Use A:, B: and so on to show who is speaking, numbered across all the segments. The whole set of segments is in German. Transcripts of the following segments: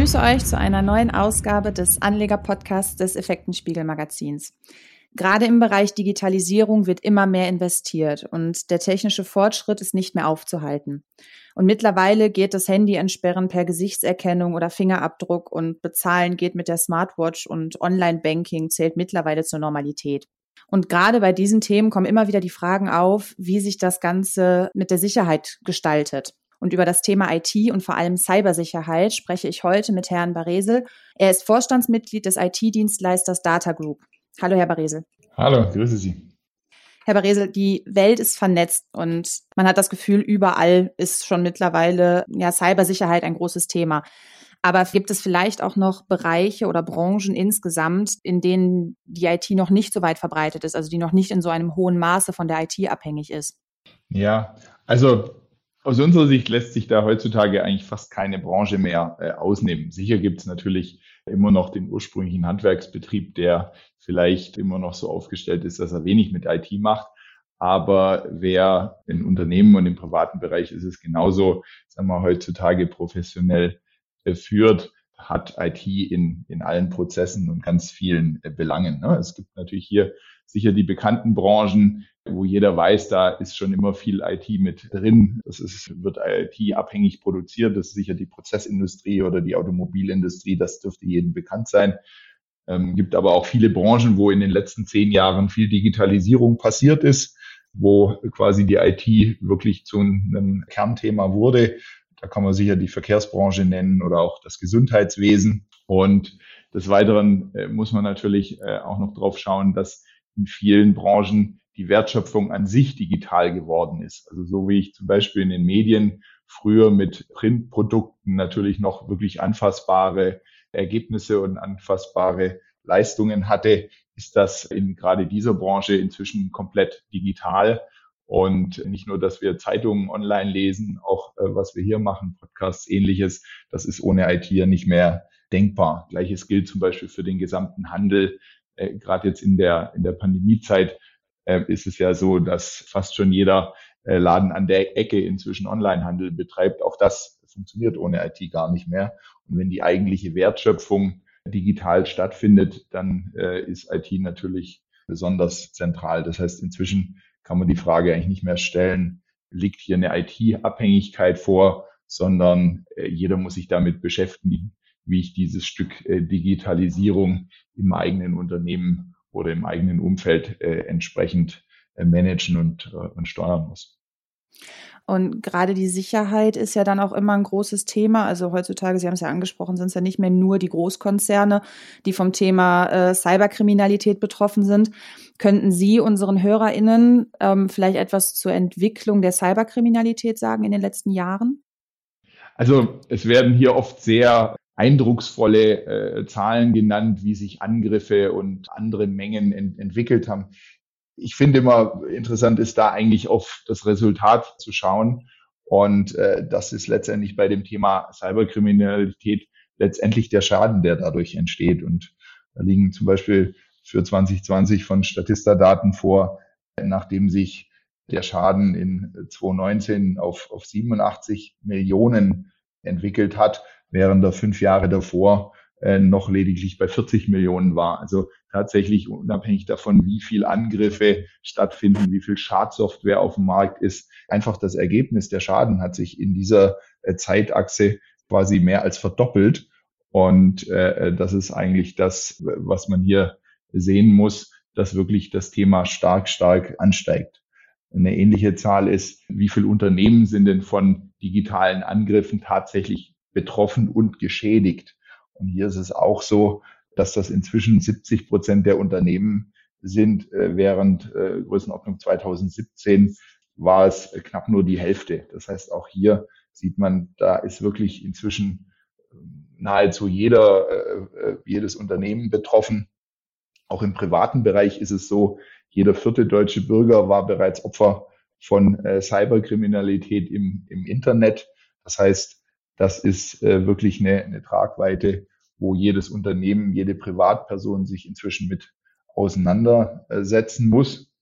A: begrüße euch zu einer neuen Ausgabe des Anleger-Podcasts des Effektenspiegel Magazins. Gerade im Bereich Digitalisierung wird immer mehr investiert und der technische Fortschritt ist nicht mehr aufzuhalten. Und mittlerweile geht das Handy entsperren per Gesichtserkennung oder Fingerabdruck und bezahlen geht mit der Smartwatch und Online-Banking zählt mittlerweile zur Normalität. Und gerade bei diesen Themen kommen immer wieder die Fragen auf, wie sich das Ganze mit der Sicherheit gestaltet. Und über das Thema IT und vor allem Cybersicherheit spreche ich heute mit Herrn Baresel. Er ist Vorstandsmitglied des IT-Dienstleisters Data Group. Hallo, Herr Baresel.
B: Hallo, grüße Sie.
A: Herr Baresel, die Welt ist vernetzt und man hat das Gefühl, überall ist schon mittlerweile ja, Cybersicherheit ein großes Thema. Aber gibt es vielleicht auch noch Bereiche oder Branchen insgesamt, in denen die IT noch nicht so weit verbreitet ist, also die noch nicht in so einem hohen Maße von der IT abhängig ist?
B: Ja, also aus unserer Sicht lässt sich da heutzutage eigentlich fast keine Branche mehr äh, ausnehmen. Sicher gibt es natürlich immer noch den ursprünglichen Handwerksbetrieb, der vielleicht immer noch so aufgestellt ist, dass er wenig mit IT macht. Aber wer in Unternehmen und im privaten Bereich ist es genauso, sagen wir heutzutage professionell äh, führt, hat IT in, in allen Prozessen und ganz vielen äh, Belangen. Ne? Es gibt natürlich hier sicher die bekannten Branchen, wo jeder weiß, da ist schon immer viel IT mit drin. Das ist, wird IT-abhängig produziert. Das ist sicher die Prozessindustrie oder die Automobilindustrie. Das dürfte jedem bekannt sein. Ähm, gibt aber auch viele Branchen, wo in den letzten zehn Jahren viel Digitalisierung passiert ist, wo quasi die IT wirklich zu einem Kernthema wurde. Da kann man sicher die Verkehrsbranche nennen oder auch das Gesundheitswesen. Und des Weiteren äh, muss man natürlich äh, auch noch drauf schauen, dass in vielen Branchen die Wertschöpfung an sich digital geworden ist. Also so wie ich zum Beispiel in den Medien früher mit Printprodukten natürlich noch wirklich anfassbare Ergebnisse und anfassbare Leistungen hatte, ist das in gerade dieser Branche inzwischen komplett digital. Und nicht nur, dass wir Zeitungen online lesen, auch äh, was wir hier machen, Podcasts, ähnliches, das ist ohne IT ja nicht mehr denkbar. Gleiches gilt zum Beispiel für den gesamten Handel. Äh, Gerade jetzt in der, in der Pandemiezeit äh, ist es ja so, dass fast schon jeder äh, Laden an der Ecke inzwischen Onlinehandel betreibt. Auch das funktioniert ohne IT gar nicht mehr. Und wenn die eigentliche Wertschöpfung digital stattfindet, dann äh, ist IT natürlich besonders zentral. Das heißt, inzwischen kann man die Frage eigentlich nicht mehr stellen, liegt hier eine IT-Abhängigkeit vor, sondern äh, jeder muss sich damit beschäftigen, wie ich dieses Stück Digitalisierung im eigenen Unternehmen oder im eigenen Umfeld äh, entsprechend äh, managen und, äh, und steuern muss.
A: Und gerade die Sicherheit ist ja dann auch immer ein großes Thema. Also heutzutage, Sie haben es ja angesprochen, sind es ja nicht mehr nur die Großkonzerne, die vom Thema äh, Cyberkriminalität betroffen sind. Könnten Sie unseren HörerInnen ähm, vielleicht etwas zur Entwicklung der Cyberkriminalität sagen in den letzten Jahren?
B: Also es werden hier oft sehr eindrucksvolle äh, Zahlen genannt, wie sich Angriffe und andere Mengen ent entwickelt haben. Ich finde immer interessant ist da eigentlich auf das Resultat zu schauen. Und äh, das ist letztendlich bei dem Thema Cyberkriminalität letztendlich der Schaden, der dadurch entsteht. Und da liegen zum Beispiel für 2020 von Statista-Daten vor, nachdem sich der Schaden in 2019 auf, auf 87 Millionen entwickelt hat, während er fünf Jahre davor äh, noch lediglich bei 40 Millionen war. Also tatsächlich unabhängig davon, wie viel Angriffe stattfinden, wie viel Schadsoftware auf dem Markt ist, einfach das Ergebnis der Schaden hat sich in dieser äh, Zeitachse quasi mehr als verdoppelt. Und äh, das ist eigentlich das, was man hier sehen muss, dass wirklich das Thema stark, stark ansteigt. Eine ähnliche Zahl ist, wie viele Unternehmen sind denn von digitalen Angriffen tatsächlich betroffen und geschädigt. Und hier ist es auch so, dass das inzwischen 70 Prozent der Unternehmen sind, äh, während äh, Größenordnung 2017 war es knapp nur die Hälfte. Das heißt, auch hier sieht man, da ist wirklich inzwischen ähm, nahezu jeder, äh, jedes Unternehmen betroffen. Auch im privaten Bereich ist es so, jeder vierte deutsche Bürger war bereits Opfer von Cyberkriminalität im, im Internet. Das heißt, das ist äh, wirklich eine, eine Tragweite, wo jedes Unternehmen, jede Privatperson sich inzwischen mit auseinandersetzen muss.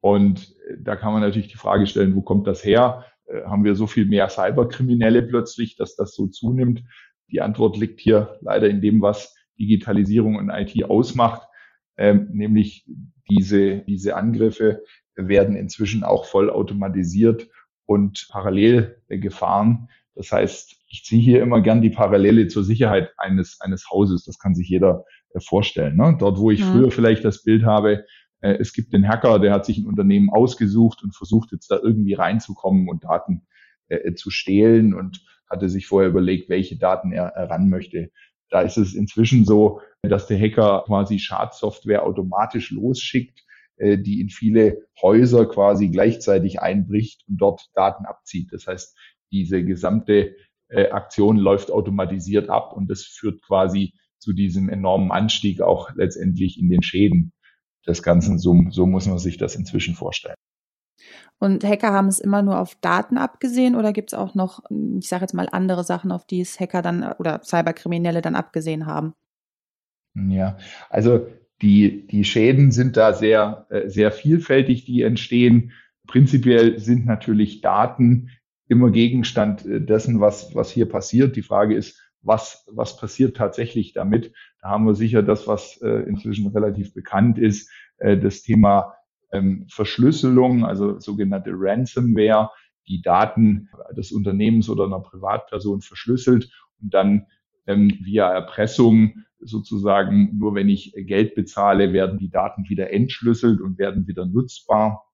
B: Und äh, da kann man natürlich die Frage stellen, wo kommt das her? Äh, haben wir so viel mehr Cyberkriminelle plötzlich, dass das so zunimmt? Die Antwort liegt hier leider in dem, was Digitalisierung und IT ausmacht, ähm, nämlich diese, diese Angriffe werden inzwischen auch voll automatisiert und parallel gefahren. Das heißt, ich ziehe hier immer gern die Parallele zur Sicherheit eines, eines Hauses. Das kann sich jeder äh, vorstellen. Ne? Dort, wo ich ja. früher vielleicht das Bild habe, äh, es gibt den Hacker, der hat sich ein Unternehmen ausgesucht und versucht jetzt da irgendwie reinzukommen und Daten äh, zu stehlen und hatte sich vorher überlegt, welche Daten er, ran möchte. Da ist es inzwischen so, dass der Hacker quasi Schadsoftware automatisch losschickt, die in viele Häuser quasi gleichzeitig einbricht und dort Daten abzieht. Das heißt, diese gesamte äh, Aktion läuft automatisiert ab und das führt quasi zu diesem enormen Anstieg auch letztendlich in den Schäden des Ganzen. So, so muss man sich das inzwischen vorstellen.
A: Und Hacker haben es immer nur auf Daten abgesehen oder gibt es auch noch, ich sage jetzt mal, andere Sachen, auf die es Hacker dann oder Cyberkriminelle dann abgesehen haben?
B: Ja, also die, die Schäden sind da sehr, äh, sehr vielfältig, die entstehen. Prinzipiell sind natürlich Daten immer Gegenstand äh, dessen, was, was hier passiert. Die Frage ist, was, was passiert tatsächlich damit? Da haben wir sicher das, was äh, inzwischen relativ bekannt ist, das Thema ähm, Verschlüsselung, also sogenannte Ransomware, die Daten des Unternehmens oder einer Privatperson verschlüsselt und dann ähm, via Erpressung sozusagen, nur wenn ich Geld bezahle, werden die Daten wieder entschlüsselt und werden wieder nutzbar,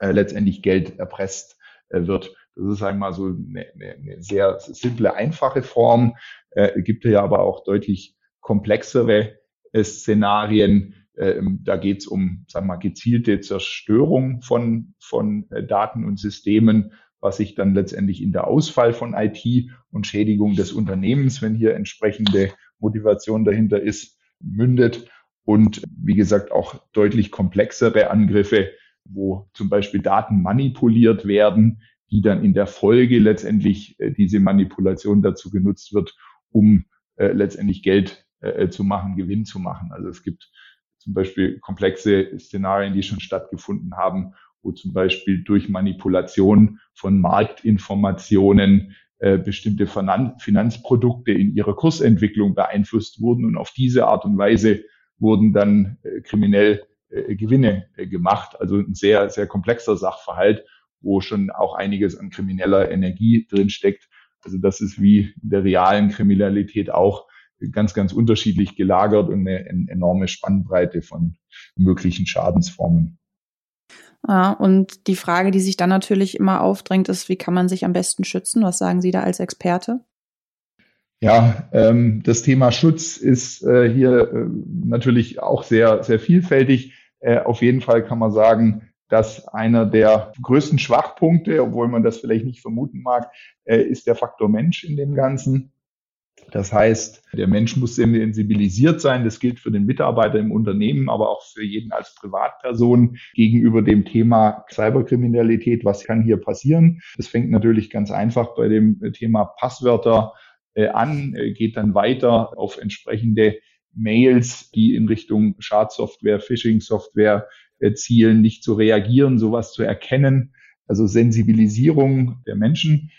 B: äh, letztendlich Geld erpresst äh, wird. Das ist einmal so eine, eine, sehr simple, einfache Form. Äh, gibt ja aber auch deutlich komplexere äh, Szenarien. Ähm, da geht es um, sagen wir mal, gezielte Zerstörung von, von äh, Daten und Systemen, was sich dann letztendlich in der Ausfall von IT und Schädigung des Unternehmens, wenn hier entsprechende Motivation dahinter ist, mündet. Und wie gesagt, auch deutlich komplexere Angriffe, wo zum Beispiel Daten manipuliert werden, die dann in der Folge letztendlich äh, diese Manipulation dazu genutzt wird, um äh, letztendlich Geld äh, zu machen, Gewinn zu machen. Also es gibt zum Beispiel komplexe Szenarien, die schon stattgefunden haben, wo zum Beispiel durch Manipulation von Marktinformationen äh, bestimmte Finanzprodukte in ihrer Kursentwicklung beeinflusst wurden und auf diese Art und Weise wurden dann äh, kriminell äh, Gewinne äh, gemacht. Also ein sehr, sehr komplexer Sachverhalt wo schon auch einiges an krimineller Energie drinsteckt. Also das ist wie in der realen Kriminalität auch ganz, ganz unterschiedlich gelagert und eine, eine enorme Spannbreite von möglichen Schadensformen.
A: Ja, und die Frage, die sich dann natürlich immer aufdrängt, ist, wie kann man sich am besten schützen? Was sagen Sie da als Experte?
B: Ja, ähm, das Thema Schutz ist äh, hier äh, natürlich auch sehr, sehr vielfältig. Äh, auf jeden Fall kann man sagen, dass einer der größten Schwachpunkte, obwohl man das vielleicht nicht vermuten mag, äh, ist der Faktor Mensch in dem Ganzen. Das heißt, der Mensch muss sensibilisiert sein. Das gilt für den Mitarbeiter im Unternehmen, aber auch für jeden als Privatperson gegenüber dem Thema Cyberkriminalität. Was kann hier passieren? Das fängt natürlich ganz einfach bei dem Thema Passwörter äh, an, äh, geht dann weiter auf entsprechende Mails, die in Richtung Schadsoftware, Phishing-Software Zielen, nicht zu reagieren, sowas zu erkennen. Also Sensibilisierung der Menschen.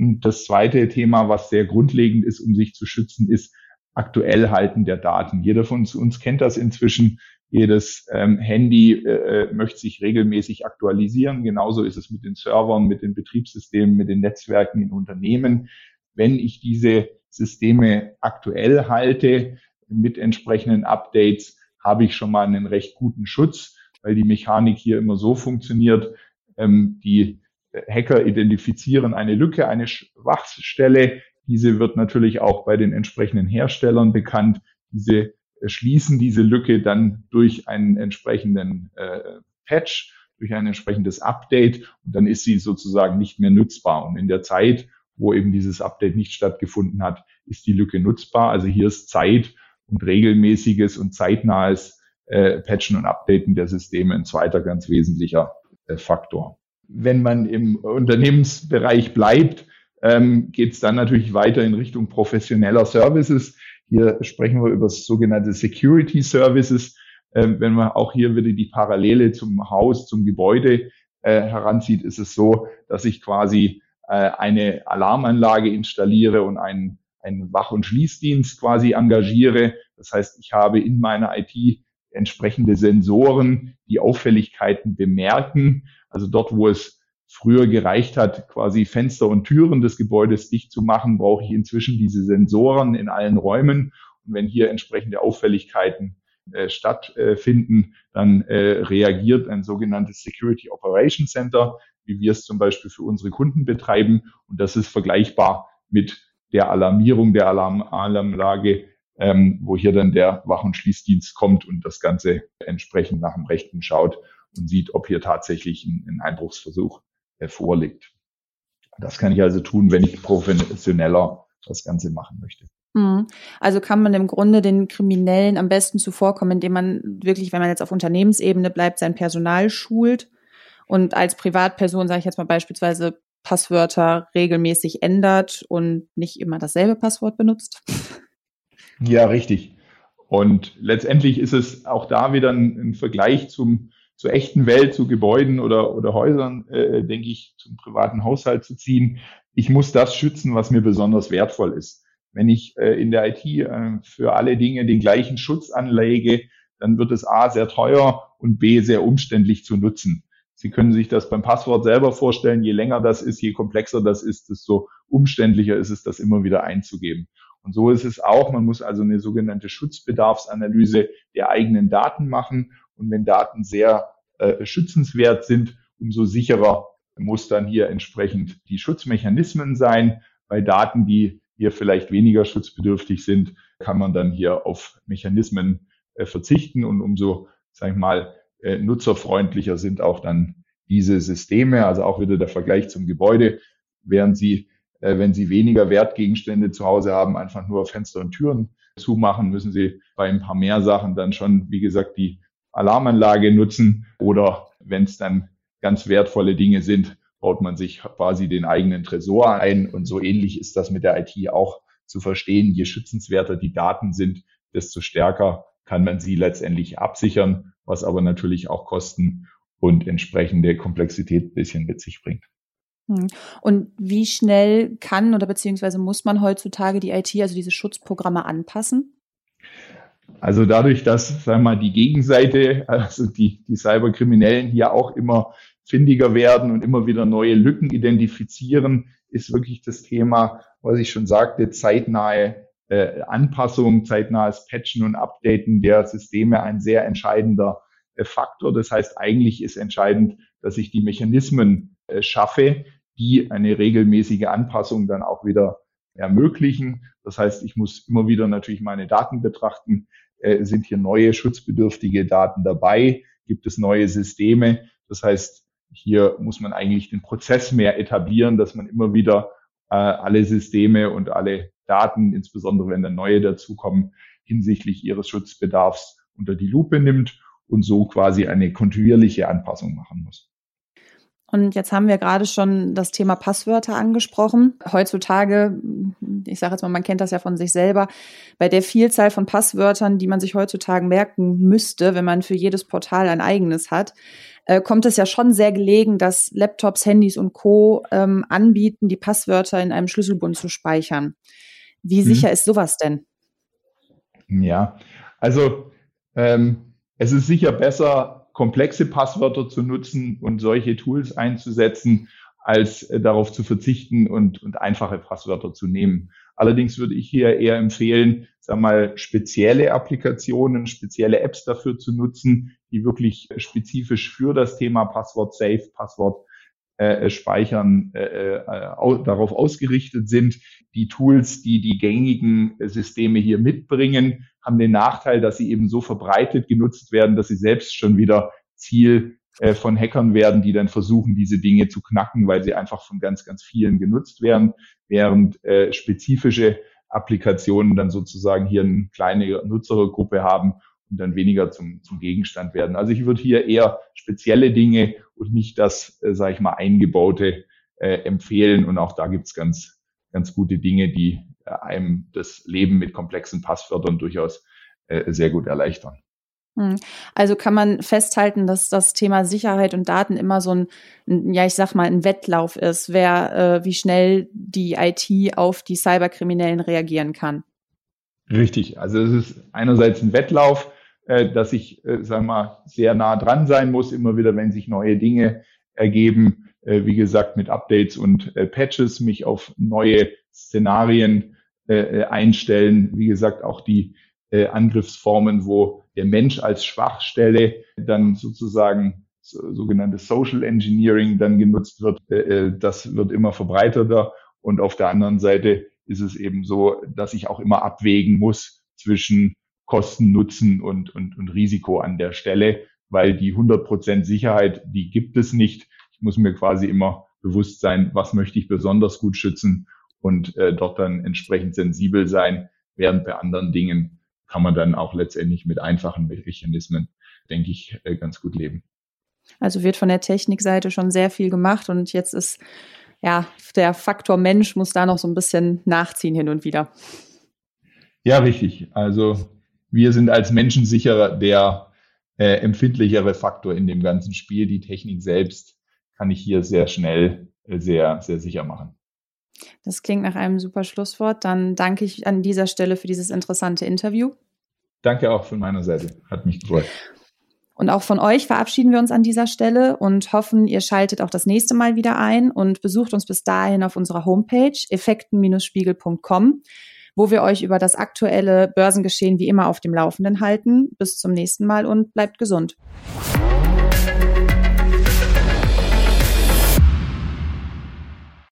B: Und das zweite Thema, was sehr grundlegend ist, um sich zu schützen, ist aktuell halten der Daten. Jeder von uns, uns kennt das inzwischen. Jedes ähm, Handy äh, äh, möchte sich regelmäßig aktualisieren. Genauso ist es mit den Servern, mit den Betriebssystemen, mit den Netzwerken in Unternehmen. Wenn ich diese Systeme aktuell halte mit entsprechenden Updates, habe ich schon mal einen recht guten Schutz weil die Mechanik hier immer so funktioniert. Ähm, die Hacker identifizieren eine Lücke, eine Schwachstelle. Diese wird natürlich auch bei den entsprechenden Herstellern bekannt. Diese äh, schließen diese Lücke dann durch einen entsprechenden äh, Patch, durch ein entsprechendes Update und dann ist sie sozusagen nicht mehr nutzbar. Und in der Zeit, wo eben dieses Update nicht stattgefunden hat, ist die Lücke nutzbar. Also hier ist Zeit und regelmäßiges und zeitnahes äh, Patchen und Updaten der Systeme ein zweiter ganz wesentlicher äh, Faktor. Wenn man im Unternehmensbereich bleibt, ähm, geht es dann natürlich weiter in Richtung professioneller Services. Hier sprechen wir über sogenannte Security Services. Ähm, wenn man auch hier wieder die Parallele zum Haus, zum Gebäude äh, heranzieht, ist es so, dass ich quasi äh, eine Alarmanlage installiere und einen einen Wach- und Schließdienst quasi engagiere. Das heißt, ich habe in meiner IT entsprechende Sensoren, die Auffälligkeiten bemerken. Also dort, wo es früher gereicht hat, quasi Fenster und Türen des Gebäudes dicht zu machen, brauche ich inzwischen diese Sensoren in allen Räumen. Und wenn hier entsprechende Auffälligkeiten äh, stattfinden, dann äh, reagiert ein sogenanntes Security Operation Center, wie wir es zum Beispiel für unsere Kunden betreiben. Und das ist vergleichbar mit der Alarmierung der Alarm Alarmlage, ähm, wo hier dann der Wach- und Schließdienst kommt und das Ganze entsprechend nach dem Rechten schaut und sieht, ob hier tatsächlich ein, ein Einbruchsversuch äh, vorliegt. Das kann ich also tun, wenn ich professioneller das Ganze machen möchte.
A: Mhm. Also kann man im Grunde den Kriminellen am besten zuvorkommen, indem man wirklich, wenn man jetzt auf Unternehmensebene bleibt, sein Personal schult und als Privatperson, sage ich jetzt mal beispielsweise, Passwörter regelmäßig ändert und nicht immer dasselbe Passwort benutzt.
B: Ja, richtig. Und letztendlich ist es auch da wieder ein, ein Vergleich zum, zur echten Welt, zu Gebäuden oder, oder Häusern, äh, denke ich, zum privaten Haushalt zu ziehen. Ich muss das schützen, was mir besonders wertvoll ist. Wenn ich äh, in der IT äh, für alle Dinge den gleichen Schutz anlege, dann wird es A sehr teuer und B sehr umständlich zu nutzen. Sie können sich das beim Passwort selber vorstellen. Je länger das ist, je komplexer das ist, desto umständlicher ist es, das immer wieder einzugeben. Und so ist es auch. Man muss also eine sogenannte Schutzbedarfsanalyse der eigenen Daten machen. Und wenn Daten sehr äh, schützenswert sind, umso sicherer muss dann hier entsprechend die Schutzmechanismen sein. Bei Daten, die hier vielleicht weniger schutzbedürftig sind, kann man dann hier auf Mechanismen äh, verzichten und umso, sag ich mal, äh, nutzerfreundlicher sind auch dann diese Systeme. Also auch wieder der Vergleich zum Gebäude, während Sie, äh, wenn Sie weniger Wertgegenstände zu Hause haben, einfach nur Fenster und Türen zumachen, müssen Sie bei ein paar mehr Sachen dann schon, wie gesagt, die Alarmanlage nutzen oder wenn es dann ganz wertvolle Dinge sind, baut man sich quasi den eigenen Tresor ein. Und so ähnlich ist das mit der IT auch zu verstehen. Je schützenswerter die Daten sind, desto stärker kann man sie letztendlich absichern, was aber natürlich auch Kosten und entsprechende Komplexität ein bisschen mit sich bringt.
A: Hm. Und wie schnell kann oder beziehungsweise muss man heutzutage die IT, also diese Schutzprogramme anpassen?
B: Also dadurch, dass, sagen wir mal, die Gegenseite, also die, die Cyberkriminellen hier auch immer findiger werden und immer wieder neue Lücken identifizieren, ist wirklich das Thema, was ich schon sagte, zeitnahe äh, Anpassung, zeitnahes Patchen und Updaten der Systeme ein sehr entscheidender äh, Faktor. Das heißt, eigentlich ist entscheidend, dass ich die Mechanismen äh, schaffe, die eine regelmäßige Anpassung dann auch wieder ermöglichen. Das heißt, ich muss immer wieder natürlich meine Daten betrachten. Äh, sind hier neue schutzbedürftige Daten dabei? Gibt es neue Systeme? Das heißt, hier muss man eigentlich den Prozess mehr etablieren, dass man immer wieder äh, alle Systeme und alle Daten, insbesondere wenn dann neue dazukommen, hinsichtlich ihres Schutzbedarfs unter die Lupe nimmt und so quasi eine kontinuierliche Anpassung machen muss.
A: Und jetzt haben wir gerade schon das Thema Passwörter angesprochen. Heutzutage, ich sage jetzt mal, man kennt das ja von sich selber, bei der Vielzahl von Passwörtern, die man sich heutzutage merken müsste, wenn man für jedes Portal ein eigenes hat, äh, kommt es ja schon sehr gelegen, dass Laptops, Handys und Co. Ähm, anbieten, die Passwörter in einem Schlüsselbund zu speichern. Wie mhm. sicher mhm. ist sowas denn?
B: Ja, also ähm, es ist sicher besser, komplexe Passwörter zu nutzen und solche Tools einzusetzen, als äh, darauf zu verzichten und, und einfache Passwörter zu nehmen. Allerdings würde ich hier eher empfehlen, sag mal, spezielle Applikationen, spezielle Apps dafür zu nutzen, die wirklich spezifisch für das Thema Passwort Safe, Passwort äh, speichern, äh, äh, darauf ausgerichtet sind. Die Tools, die die gängigen Systeme hier mitbringen, haben den Nachteil, dass sie eben so verbreitet genutzt werden, dass sie selbst schon wieder Ziel äh, von Hackern werden, die dann versuchen, diese Dinge zu knacken, weil sie einfach von ganz, ganz vielen genutzt werden, während äh, spezifische Applikationen dann sozusagen hier eine kleine Nutzergruppe haben und dann weniger zum, zum Gegenstand werden. Also ich würde hier eher spezielle Dinge und nicht das, äh, sage ich mal, eingebaute äh, empfehlen. Und auch da gibt's ganz, ganz gute Dinge, die äh, einem das Leben mit komplexen Passwörtern durchaus äh, sehr gut erleichtern.
A: Hm. Also kann man festhalten, dass das Thema Sicherheit und Daten immer so ein, ja, ich sag mal, ein Wettlauf ist, wer äh, wie schnell die IT auf die Cyberkriminellen reagieren kann.
B: Richtig. Also es ist einerseits ein Wettlauf, dass ich, äh, sagen wir mal, sehr nah dran sein muss, immer wieder, wenn sich neue Dinge ergeben, äh, wie gesagt, mit Updates und äh, Patches, mich auf neue Szenarien äh, äh einstellen. Wie gesagt, auch die äh, Angriffsformen, wo der Mensch als Schwachstelle dann sozusagen so, sogenanntes Social Engineering dann genutzt wird, äh, äh, das wird immer verbreiteter. Und auf der anderen Seite ist es eben so, dass ich auch immer abwägen muss zwischen Kosten, Nutzen und, und, und Risiko an der Stelle, weil die 100% Sicherheit, die gibt es nicht. Ich muss mir quasi immer bewusst sein, was möchte ich besonders gut schützen und äh, dort dann entsprechend sensibel sein, während bei anderen Dingen kann man dann auch letztendlich mit einfachen Mechanismen, denke ich, äh, ganz gut leben.
A: Also wird von der Technikseite schon sehr viel gemacht und jetzt ist ja der Faktor Mensch muss da noch so ein bisschen nachziehen hin und wieder.
B: Ja, richtig. Also wir sind als Menschen sicherer der äh, empfindlichere Faktor in dem ganzen Spiel. Die Technik selbst kann ich hier sehr schnell, äh, sehr, sehr sicher machen.
A: Das klingt nach einem super Schlusswort. Dann danke ich an dieser Stelle für dieses interessante Interview.
B: Danke auch von meiner Seite. Hat mich gefreut.
A: Und auch von euch verabschieden wir uns an dieser Stelle und hoffen, ihr schaltet auch das nächste Mal wieder ein und besucht uns bis dahin auf unserer Homepage effekten-spiegel.com, wo wir euch über das aktuelle Börsengeschehen wie immer auf dem Laufenden halten. Bis zum nächsten Mal und bleibt gesund.